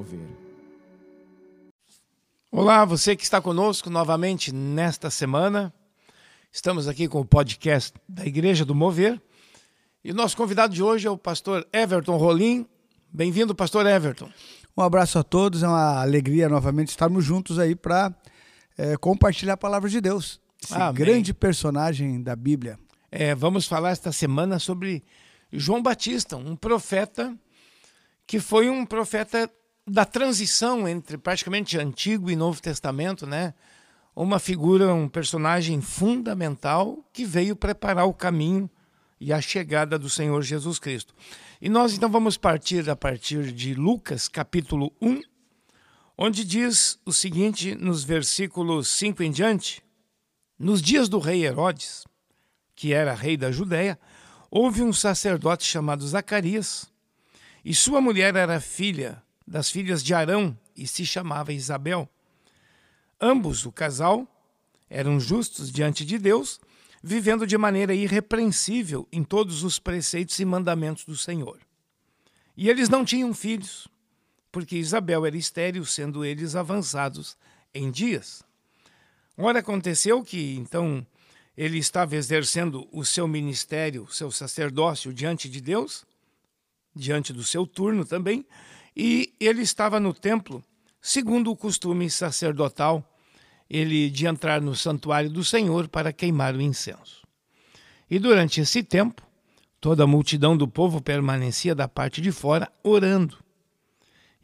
Mover. Olá, você que está conosco novamente nesta semana. Estamos aqui com o podcast da Igreja do Mover. E o nosso convidado de hoje é o pastor Everton Rolim. Bem-vindo, pastor Everton. Um abraço a todos, é uma alegria novamente estarmos juntos aí para é, compartilhar a palavra de Deus. Esse Amém. grande personagem da Bíblia. É, vamos falar esta semana sobre João Batista, um profeta que foi um profeta da transição entre praticamente Antigo e Novo Testamento, né? Uma figura, um personagem fundamental que veio preparar o caminho e a chegada do Senhor Jesus Cristo. E nós então vamos partir a partir de Lucas, capítulo 1, onde diz o seguinte nos versículos 5 em diante: Nos dias do rei Herodes, que era rei da Judéia, houve um sacerdote chamado Zacarias, e sua mulher era filha das filhas de Arão e se chamava Isabel. Ambos, o casal, eram justos diante de Deus, vivendo de maneira irrepreensível em todos os preceitos e mandamentos do Senhor. E eles não tinham filhos, porque Isabel era estéril, sendo eles avançados em dias. Ora, aconteceu que, então, ele estava exercendo o seu ministério, o seu sacerdócio diante de Deus, diante do seu turno também, e ele estava no templo, segundo o costume sacerdotal, ele de entrar no santuário do Senhor para queimar o incenso. E durante esse tempo, toda a multidão do povo permanecia da parte de fora orando.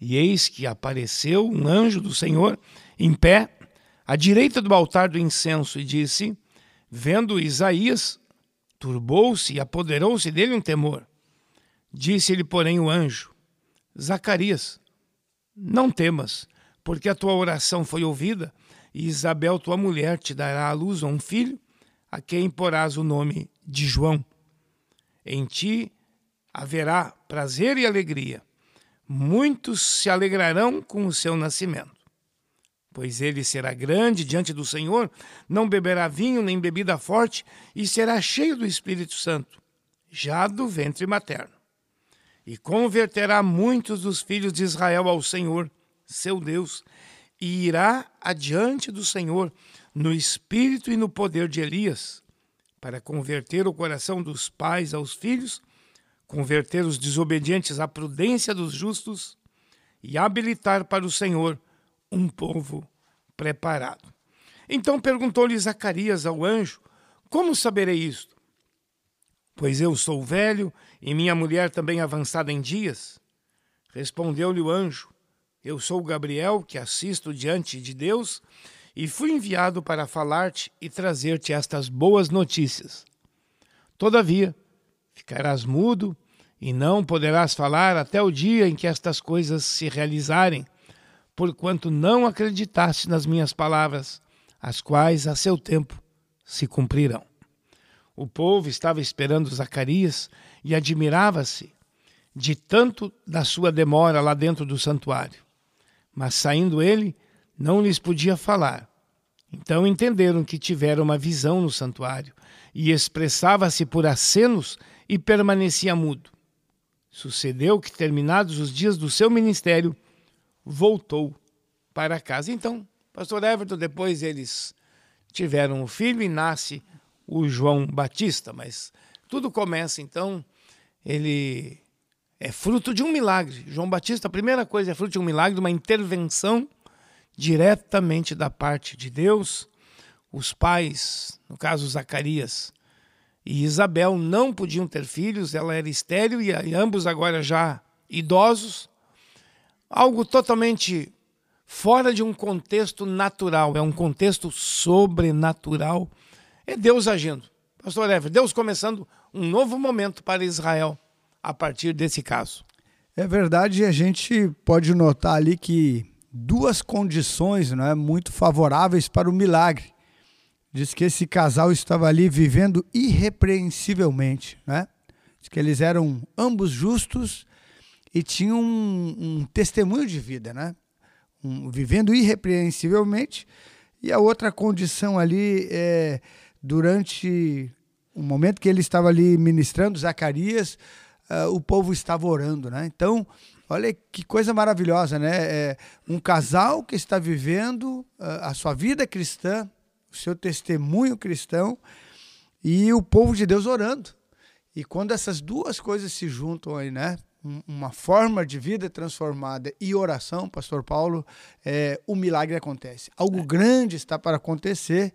E eis que apareceu um anjo do Senhor em pé à direita do altar do incenso e disse: Vendo Isaías, turbou-se e apoderou-se dele um temor. Disse-lhe, porém, o anjo: Zacarias, não temas, porque a tua oração foi ouvida, e Isabel, tua mulher, te dará à luz um filho, a quem porás o nome de João. Em ti haverá prazer e alegria. Muitos se alegrarão com o seu nascimento. Pois ele será grande diante do Senhor, não beberá vinho nem bebida forte, e será cheio do Espírito Santo, já do ventre materno e converterá muitos dos filhos de Israel ao Senhor, seu Deus, e irá adiante do Senhor no espírito e no poder de Elias, para converter o coração dos pais aos filhos, converter os desobedientes à prudência dos justos e habilitar para o Senhor um povo preparado. Então perguntou-lhe Zacarias ao anjo: Como saberei isto? Pois eu sou velho e minha mulher também avançada em dias. Respondeu-lhe o anjo: Eu sou Gabriel, que assisto diante de Deus, e fui enviado para falar-te e trazer-te estas boas notícias. Todavia, ficarás mudo e não poderás falar até o dia em que estas coisas se realizarem, porquanto não acreditaste nas minhas palavras, as quais a seu tempo se cumprirão. O povo estava esperando Zacarias e admirava-se de tanto da sua demora lá dentro do santuário. Mas saindo ele, não lhes podia falar. Então entenderam que tivera uma visão no santuário e expressava-se por acenos e permanecia mudo. Sucedeu que, terminados os dias do seu ministério, voltou para casa. Então, pastor Everton, depois eles tiveram um filho e nasce o João Batista, mas tudo começa então, ele é fruto de um milagre. João Batista, a primeira coisa, é fruto de um milagre, de uma intervenção diretamente da parte de Deus. Os pais, no caso Zacarias e Isabel, não podiam ter filhos, ela era estéril e ambos agora já idosos. Algo totalmente fora de um contexto natural, é um contexto sobrenatural é Deus agindo. Pastor Ever, Deus começando um novo momento para Israel a partir desse caso. É verdade, a gente pode notar ali que duas condições não é, muito favoráveis para o milagre. Diz que esse casal estava ali vivendo irrepreensivelmente. Né? Diz que eles eram ambos justos e tinham um, um testemunho de vida, né? Um, vivendo irrepreensivelmente. E a outra condição ali é durante o momento que ele estava ali ministrando, Zacarias, uh, o povo estava orando, né? Então, Olha que coisa maravilhosa, né? É um casal que está vivendo a sua vida cristã, o seu testemunho cristão e o povo de Deus orando. E quando essas duas coisas se juntam aí, né? Uma forma de vida transformada e oração, Pastor Paulo, é, o milagre acontece. Algo é. grande está para acontecer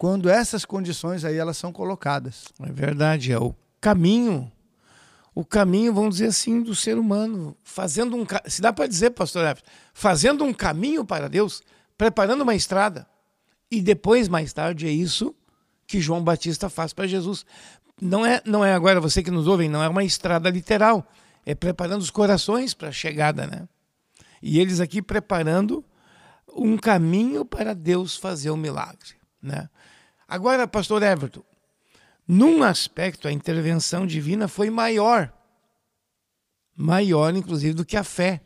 quando essas condições aí elas são colocadas. É verdade, é o caminho o caminho, vamos dizer assim, do ser humano, fazendo um, se dá para dizer, pastor Everton, fazendo um caminho para Deus, preparando uma estrada. E depois, mais tarde, é isso que João Batista faz para Jesus. Não é, não é agora você que nos ouve, não é uma estrada literal, é preparando os corações para a chegada, né? E eles aqui preparando um caminho para Deus fazer o um milagre, né? Agora, pastor Everton, num aspecto, a intervenção divina foi maior. Maior, inclusive, do que a fé.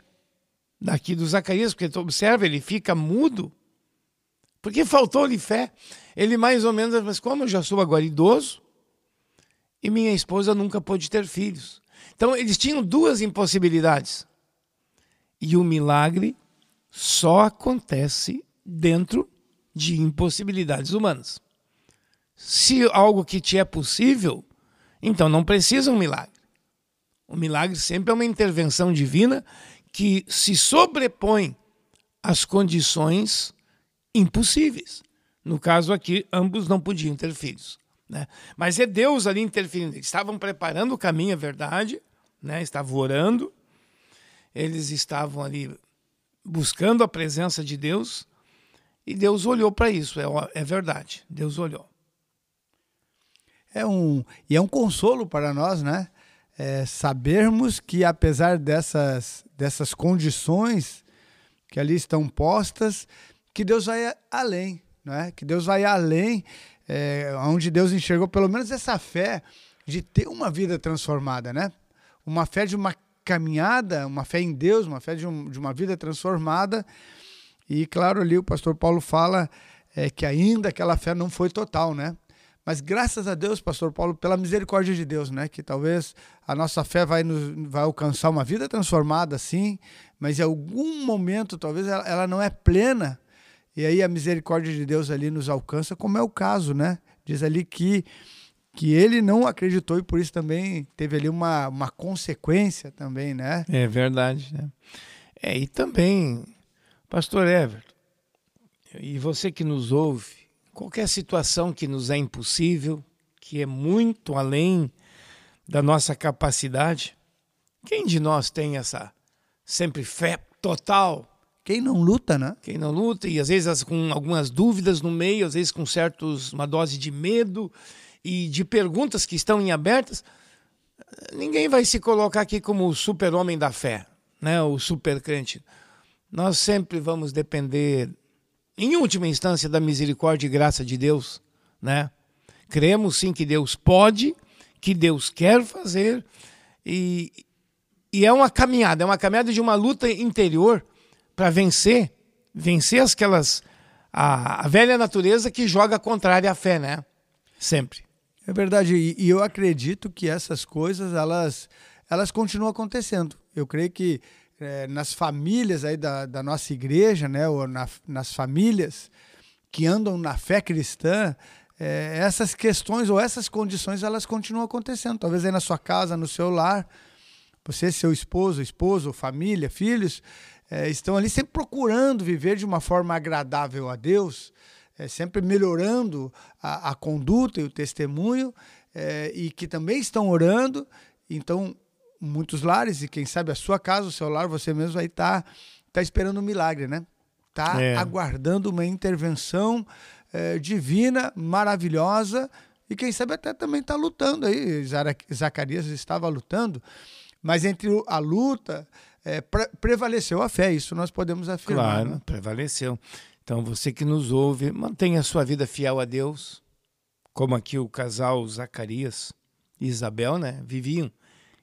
Daqui do Zacarias, porque tu observa, ele fica mudo. Porque faltou-lhe fé. Ele mais ou menos, mas como eu já sou agora idoso, e minha esposa nunca pôde ter filhos. Então, eles tinham duas impossibilidades. E o milagre só acontece dentro de impossibilidades humanas. Se algo que te é possível, então não precisa um milagre. O milagre sempre é uma intervenção divina que se sobrepõe às condições impossíveis. No caso aqui, ambos não podiam ter filhos. Né? Mas é Deus ali interferindo. Eles estavam preparando o caminho, é verdade, né? estavam orando, eles estavam ali buscando a presença de Deus, e Deus olhou para isso, é, é verdade, Deus olhou é um e é um consolo para nós, né? É, sabermos que apesar dessas dessas condições que ali estão postas, que Deus vai além, né? Que Deus vai além, é, onde Deus enxergou pelo menos essa fé de ter uma vida transformada, né? Uma fé de uma caminhada, uma fé em Deus, uma fé de, um, de uma vida transformada. E claro, ali o pastor Paulo fala é, que ainda aquela fé não foi total, né? Mas graças a Deus, pastor Paulo, pela misericórdia de Deus, né? Que talvez a nossa fé vai, nos, vai alcançar uma vida transformada, sim, mas em algum momento talvez ela, ela não é plena. E aí a misericórdia de Deus ali nos alcança, como é o caso, né? Diz ali que que ele não acreditou e por isso também teve ali uma, uma consequência também, né? É verdade, né? É, e também, pastor Everton, e você que nos ouve, qualquer situação que nos é impossível, que é muito além da nossa capacidade. Quem de nós tem essa sempre fé total? Quem não luta, né? Quem não luta e às vezes com algumas dúvidas no meio, às vezes com certos uma dose de medo e de perguntas que estão em abertas, ninguém vai se colocar aqui como o super-homem da fé, né? O super crente. Nós sempre vamos depender em última instância, da misericórdia e graça de Deus, né? Cremos sim que Deus pode, que Deus quer fazer, e, e é uma caminhada, é uma caminhada de uma luta interior para vencer, vencer aquelas a, a, velha natureza que joga contrária à fé, né? Sempre. É verdade, e, e eu acredito que essas coisas elas elas continuam acontecendo. Eu creio que é, nas famílias aí da, da nossa igreja, né, ou na, nas famílias que andam na fé cristã, é, essas questões ou essas condições elas continuam acontecendo. Talvez aí na sua casa, no seu lar, você, seu esposo, esposo, família, filhos, é, estão ali sempre procurando viver de uma forma agradável a Deus, é, sempre melhorando a, a, conduta e o testemunho, é, e que também estão orando. Então, muitos lares, e quem sabe a sua casa, o seu lar, você mesmo vai estar tá, tá esperando um milagre, né? Tá é. aguardando uma intervenção é, divina, maravilhosa, e quem sabe até também está lutando aí. Zacarias estava lutando, mas entre a luta é, pre prevaleceu a fé, isso nós podemos afirmar. Claro, né? prevaleceu. Então você que nos ouve, mantenha a sua vida fiel a Deus, como aqui o casal Zacarias e Isabel, né, viviam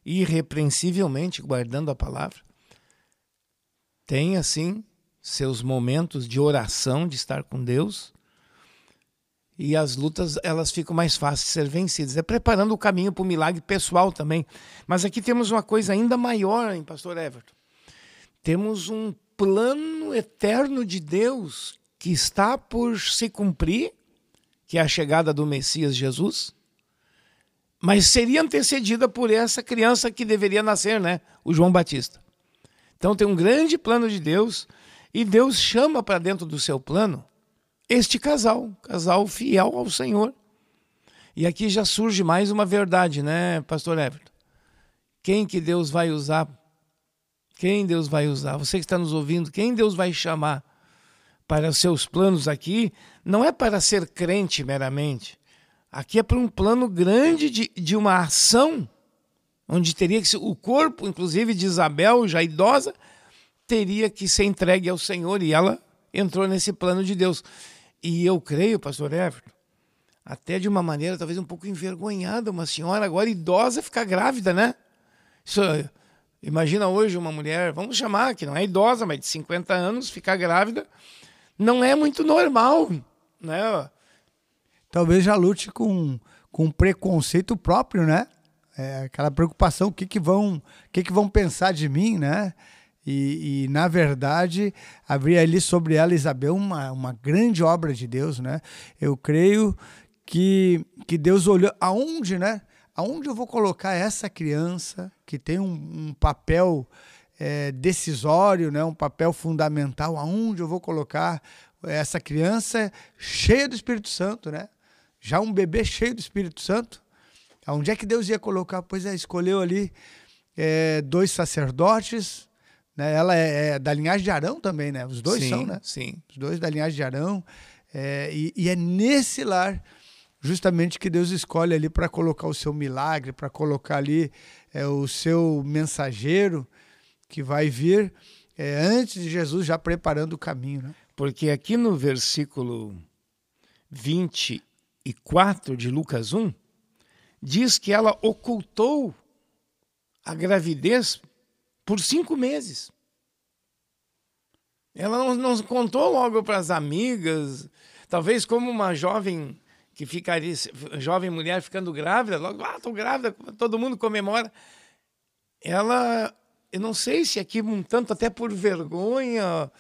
irrepreensivelmente guardando a palavra. Tem, assim, seus momentos de oração, de estar com Deus. E as lutas, elas ficam mais fáceis de ser vencidas. É preparando o caminho para o milagre pessoal também. Mas aqui temos uma coisa ainda maior, hein, pastor Everton? temos um plano eterno de Deus que está por se cumprir, que é a chegada do Messias Jesus, mas seria antecedida por essa criança que deveria nascer, né? O João Batista. Então tem um grande plano de Deus e Deus chama para dentro do seu plano este casal, casal fiel ao Senhor. E aqui já surge mais uma verdade, né, pastor Everton? Quem que Deus vai usar? Quem Deus vai usar? Você que está nos ouvindo, quem Deus vai chamar para os seus planos aqui? Não é para ser crente meramente. Aqui é para um plano grande de, de uma ação, onde teria que ser, o corpo, inclusive de Isabel, já idosa, teria que ser entregue ao Senhor e ela entrou nesse plano de Deus. E eu creio, pastor Everton, até de uma maneira talvez um pouco envergonhada, uma senhora agora idosa ficar grávida, né? Isso, imagina hoje uma mulher, vamos chamar, que não é idosa, mas de 50 anos, ficar grávida, não é muito normal, né? Talvez já lute com, com preconceito próprio, né? É, aquela preocupação, o que, que vão, o que, que vão pensar de mim, né? E, e, na verdade, havia ali sobre ela, Isabel, uma, uma grande obra de Deus, né? Eu creio que, que Deus olhou aonde, né? Aonde eu vou colocar essa criança que tem um, um papel é, decisório, né? Um papel fundamental, aonde eu vou colocar essa criança cheia do Espírito Santo, né? Já um bebê cheio do Espírito Santo. Aonde é que Deus ia colocar? Pois é, escolheu ali é, dois sacerdotes, né? Ela é, é, da linhagem de Arão também, né? Os dois sim, são, né? Sim. Os dois da linhagem de Arão. É, e, e, é nesse lar justamente que Deus escolhe ali para colocar o seu milagre, para colocar ali é, o seu mensageiro que vai vir é, antes de Jesus já preparando o caminho, né? Porque aqui no versículo 24 de Lucas 1, diz que ela ocultou a gravidez por cinco meses. Ela não, não contou logo para as amigas, talvez como uma jovem que ficaria, jovem mulher ficando grávida, logo, ah, estou grávida, todo mundo comemora. Ela, eu não sei se aqui um tanto até por vergonha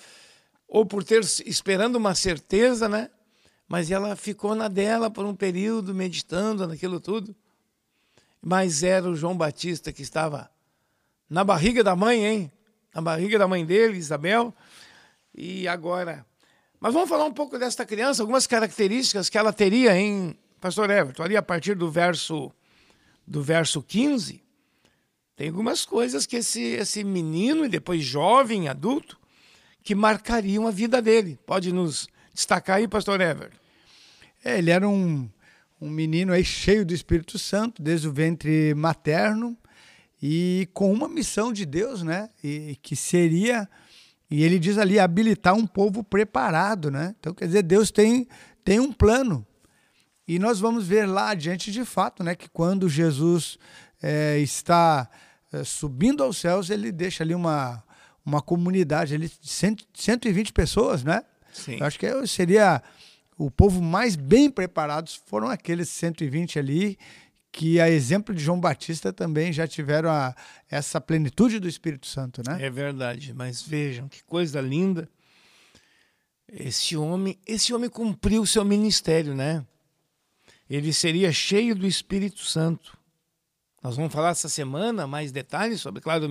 ou por ter esperando uma certeza, né? Mas ela ficou na dela por um período meditando naquilo tudo. Mas era o João Batista que estava na barriga da mãe, hein? Na barriga da mãe dele, Isabel. E agora. Mas vamos falar um pouco desta criança, algumas características que ela teria em Pastor Everton, ali a partir do verso do verso 15, tem algumas coisas que esse, esse menino e depois jovem, adulto, que marcariam a vida dele. Pode nos destacar aí, pastor Everton? É, ele era um, um menino aí cheio do Espírito Santo, desde o ventre materno, e com uma missão de Deus, né? E que seria e ele diz ali habilitar um povo preparado, né? Então quer dizer, Deus tem tem um plano. E nós vamos ver lá adiante de fato, né, que quando Jesus é, está é, subindo aos céus, ele deixa ali uma uma comunidade ali de 120 pessoas, né? Sim. Eu acho que seria o povo mais bem preparados foram aqueles 120 ali que, a exemplo de João Batista, também já tiveram a, essa plenitude do Espírito Santo, né? É verdade, mas vejam que coisa linda. Esse homem, esse homem cumpriu o seu ministério, né? Ele seria cheio do Espírito Santo. Nós vamos falar essa semana mais detalhes sobre, claro,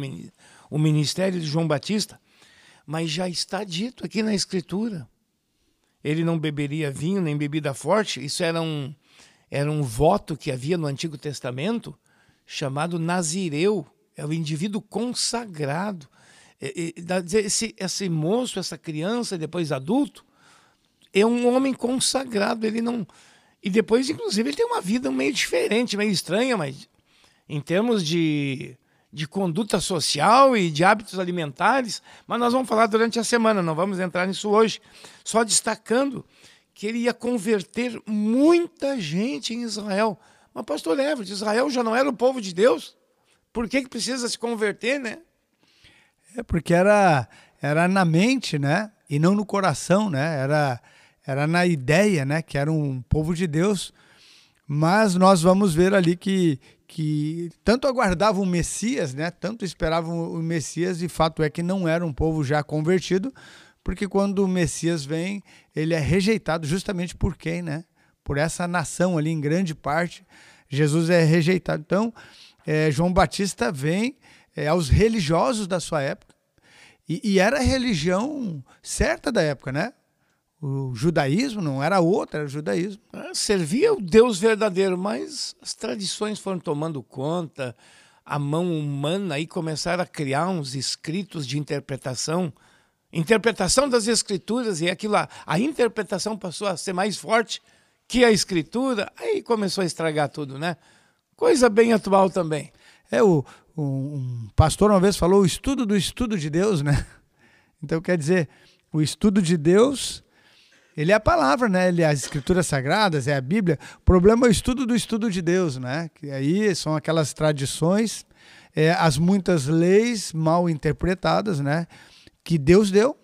o ministério de João Batista, mas já está dito aqui na Escritura. Ele não beberia vinho nem bebida forte, isso era um, era um voto que havia no Antigo Testamento chamado Nazireu, é o indivíduo consagrado. Esse, esse moço, essa criança, depois adulto, é um homem consagrado. Ele não. E depois, inclusive, ele tem uma vida meio diferente, meio estranha, mas em termos de, de conduta social e de hábitos alimentares. Mas nós vamos falar durante a semana, não vamos entrar nisso hoje. Só destacando que ele ia converter muita gente em Israel. Mas, pastor Everett, Israel já não era o povo de Deus? Por que, que precisa se converter, né? É porque era, era na mente, né? E não no coração, né? Era, era na ideia, né? Que era um povo de Deus. Mas nós vamos ver ali que, que tanto aguardavam o Messias, né? Tanto esperavam o Messias e fato é que não era um povo já convertido, porque quando o Messias vem, ele é rejeitado justamente por quem, né? Por essa nação ali, em grande parte, Jesus é rejeitado. Então, é, João Batista vem é, aos religiosos da sua época, e, e, era a religião certa da época, né? O judaísmo não era outra, era o judaísmo. É, servia o Deus verdadeiro, mas as tradições foram tomando conta, a mão humana aí começaram a criar uns escritos de interpretação, interpretação das escrituras, e aquilo lá, a interpretação passou a ser mais forte que a escritura, aí começou a estragar tudo, né? Coisa bem atual também. É, o, um pastor uma vez falou o estudo do estudo de Deus, né? Então quer dizer, o estudo de Deus ele é a palavra, né? Ele é as escrituras sagradas, é a Bíblia. O problema é o estudo do estudo de Deus, né? Que aí são aquelas tradições, é, as muitas leis mal interpretadas, né? Que Deus deu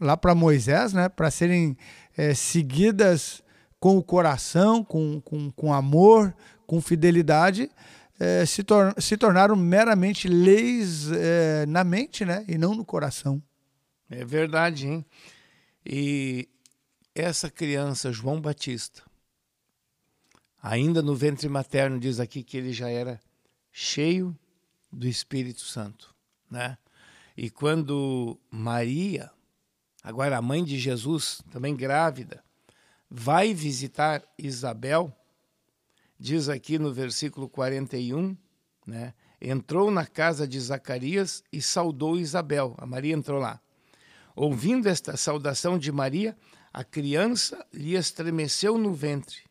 lá para Moisés, né? Para serem é, seguidas com o coração, com, com, com amor, com fidelidade, é, se, tor se tornaram meramente leis é, na mente, né? E não no coração. É verdade, hein? E essa criança, João Batista, ainda no ventre materno, diz aqui que ele já era cheio do Espírito Santo, né? E quando Maria, agora a mãe de Jesus, também grávida, vai visitar Isabel, diz aqui no versículo 41, né? Entrou na casa de Zacarias e saudou Isabel. A Maria entrou lá. Ouvindo esta saudação de Maria, a criança lhe estremeceu no ventre.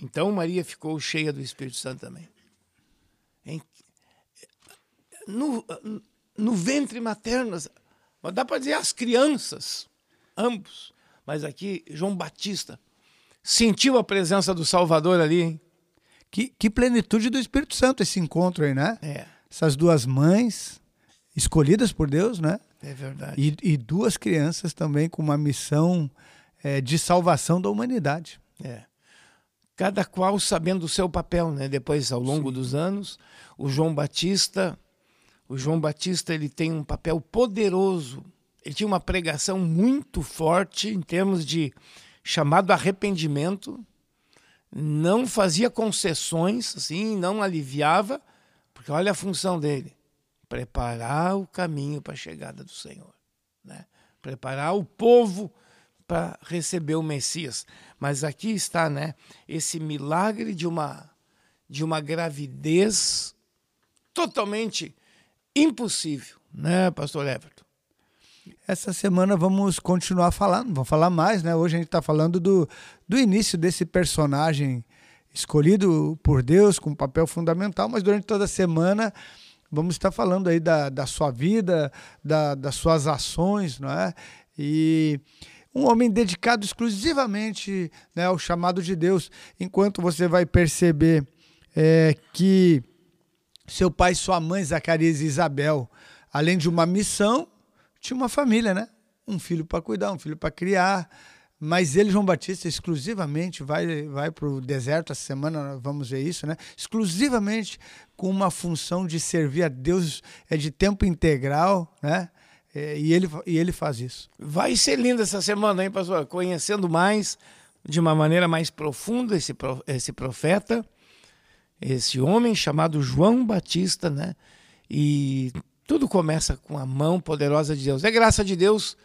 Então Maria ficou cheia do Espírito Santo também. No, no ventre materno, mas dá para dizer as crianças, ambos. Mas aqui, João Batista sentiu a presença do Salvador ali, hein? Que, que plenitude do Espírito Santo esse encontro aí, né? É. Essas duas mães escolhidas por Deus, né? É verdade. E, e duas crianças também com uma missão é, de salvação da humanidade. É. Cada qual sabendo o seu papel, né? Depois, ao longo Sim. dos anos, o João Batista, o João Batista, ele tem um papel poderoso. Ele tinha uma pregação muito forte em termos de chamado arrependimento, não fazia concessões, assim, não aliviava, porque olha a função dele preparar o caminho para a chegada do Senhor, né? preparar o povo para receber o Messias. Mas aqui está, né, esse milagre de uma de uma gravidez totalmente impossível, né, pastor Everton? Essa semana vamos continuar falando, vamos falar mais, né? Hoje a gente está falando do, do início desse personagem escolhido por Deus com um papel fundamental, mas durante toda a semana vamos estar falando aí da, da sua vida, da, das suas ações, não é? E um homem dedicado exclusivamente né, ao chamado de Deus, enquanto você vai perceber é, que seu pai, sua mãe, Zacarias e Isabel, além de uma missão, tinha uma família, né? Um filho para cuidar, um filho para criar, mas ele, João Batista, exclusivamente vai, vai para o deserto essa semana, vamos ver isso, né? Exclusivamente com uma função de servir a Deus é de tempo integral, né? É, e, ele, e ele faz isso. Vai ser lindo essa semana, hein, pastor? Conhecendo mais, de uma maneira mais profunda, esse, esse profeta, esse homem chamado João Batista, né? E tudo começa com a mão poderosa de Deus. É graça de Deus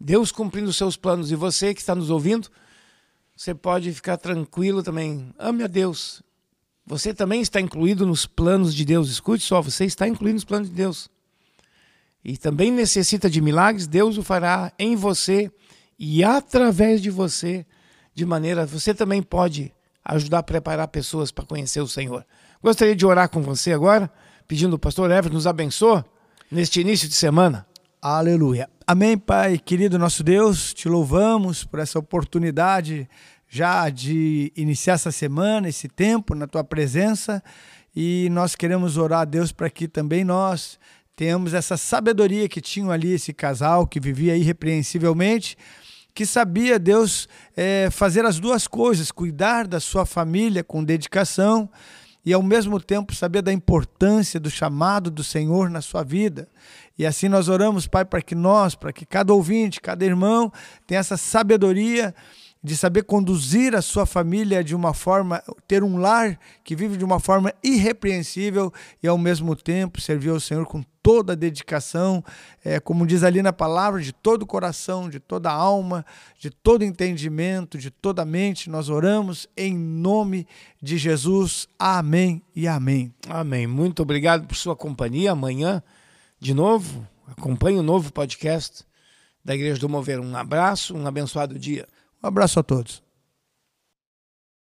Deus cumprindo os seus planos. E você que está nos ouvindo, você pode ficar tranquilo também. Ame a Deus. Você também está incluído nos planos de Deus. Escute só, você está incluído nos planos de Deus. E também necessita de milagres, Deus o fará em você e através de você, de maneira você também pode ajudar a preparar pessoas para conhecer o Senhor. Gostaria de orar com você agora, pedindo o pastor Everton nos abençoe neste início de semana. Aleluia. Amém, Pai, querido nosso Deus, te louvamos por essa oportunidade já de iniciar essa semana, esse tempo na tua presença e nós queremos orar a Deus para que também nós tenhamos essa sabedoria que tinham ali esse casal que vivia irrepreensivelmente, que sabia Deus é, fazer as duas coisas, cuidar da sua família com dedicação e ao mesmo tempo saber da importância do chamado do Senhor na sua vida. E assim nós oramos, Pai, para que nós, para que cada ouvinte, cada irmão tenha essa sabedoria de saber conduzir a sua família de uma forma, ter um lar que vive de uma forma irrepreensível e ao mesmo tempo servir ao Senhor com toda a dedicação, é, como diz ali na palavra, de todo o coração, de toda a alma, de todo entendimento, de toda a mente. Nós oramos em nome de Jesus. Amém e amém. Amém. Muito obrigado por sua companhia. Amanhã, de novo, acompanhe o novo podcast da Igreja do Mover. Um abraço, um abençoado dia. Um abraço a todos.